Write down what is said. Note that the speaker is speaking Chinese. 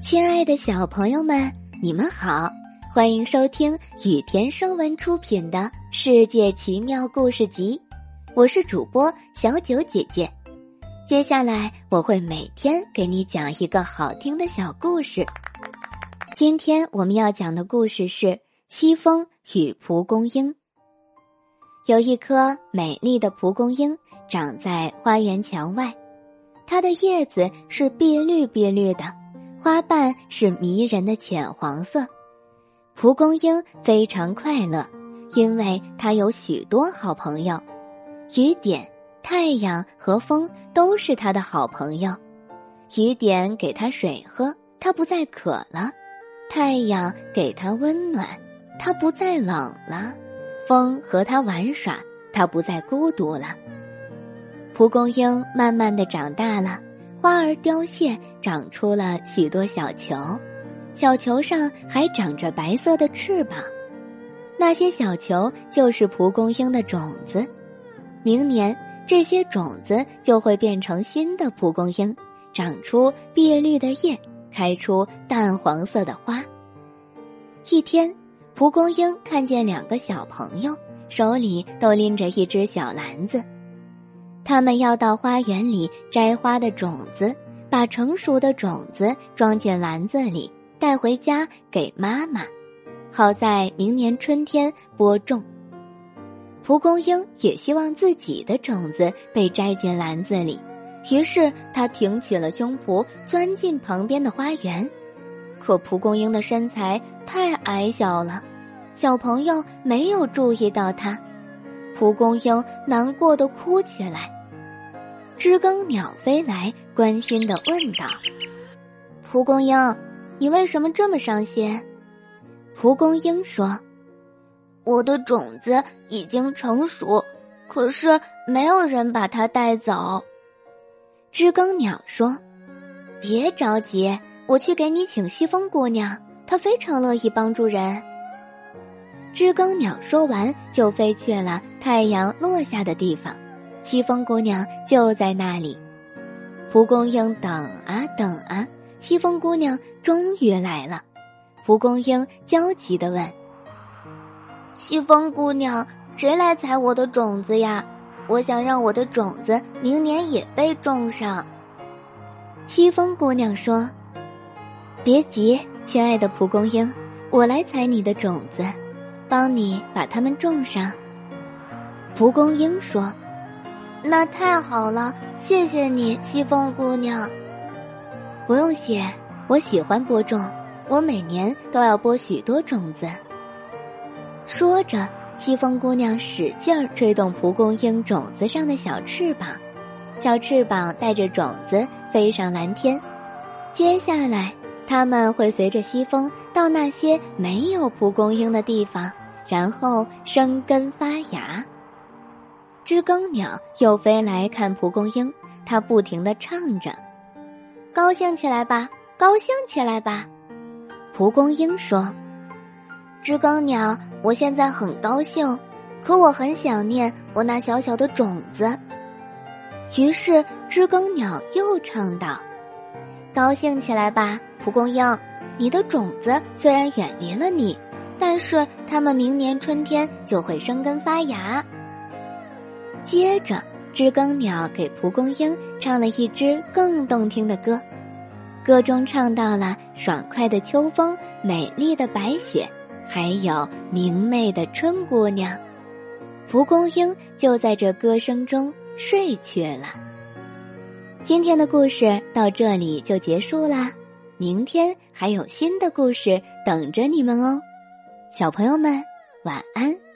亲爱的小朋友们，你们好，欢迎收听雨田声文出品的《世界奇妙故事集》，我是主播小九姐姐。接下来我会每天给你讲一个好听的小故事。今天我们要讲的故事是《西风与蒲公英》。有一棵美丽的蒲公英长在花园墙外，它的叶子是碧绿碧绿的。花瓣是迷人的浅黄色，蒲公英非常快乐，因为它有许多好朋友。雨点、太阳和风都是它的好朋友。雨点给它水喝，它不再渴了；太阳给它温暖，它不再冷了；风和它玩耍，它不再孤独了。蒲公英慢慢的长大了。花儿凋谢，长出了许多小球，小球上还长着白色的翅膀，那些小球就是蒲公英的种子。明年，这些种子就会变成新的蒲公英，长出碧绿的叶，开出淡黄色的花。一天，蒲公英看见两个小朋友手里都拎着一只小篮子。他们要到花园里摘花的种子，把成熟的种子装进篮子里，带回家给妈妈，好在明年春天播种。蒲公英也希望自己的种子被摘进篮子里，于是他挺起了胸脯，钻进旁边的花园。可蒲公英的身材太矮小了，小朋友没有注意到它，蒲公英难过的哭起来。知更鸟飞来，关心的问道：“蒲公英，你为什么这么伤心？”蒲公英说：“我的种子已经成熟，可是没有人把它带走。”知更鸟说：“别着急，我去给你请西风姑娘，她非常乐意帮助人。”知更鸟说完，就飞去了太阳落下的地方。西风姑娘就在那里，蒲公英等啊等啊，西风姑娘终于来了。蒲公英焦急地问：“西风姑娘，谁来采我的种子呀？我想让我的种子明年也被种上。”西风姑娘说：“别急，亲爱的蒲公英，我来采你的种子，帮你把它们种上。”蒲公英说。那太好了，谢谢你，西风姑娘。不用谢，我喜欢播种，我每年都要播许多种子。说着，西风姑娘使劲儿吹动蒲公英种子上的小翅膀，小翅膀带着种子飞上蓝天。接下来，它们会随着西风到那些没有蒲公英的地方，然后生根发芽。知更鸟又飞来看蒲公英，它不停的唱着：“高兴起来吧，高兴起来吧。”蒲公英说：“知更鸟，我现在很高兴，可我很想念我那小小的种子。”于是知更鸟又唱道：“高兴起来吧，蒲公英，你的种子虽然远离了你，但是它们明年春天就会生根发芽。”接着，知更鸟给蒲公英唱了一支更动听的歌，歌中唱到了爽快的秋风、美丽的白雪，还有明媚的春姑娘。蒲公英就在这歌声中睡去了。今天的故事到这里就结束啦，明天还有新的故事等着你们哦，小朋友们晚安。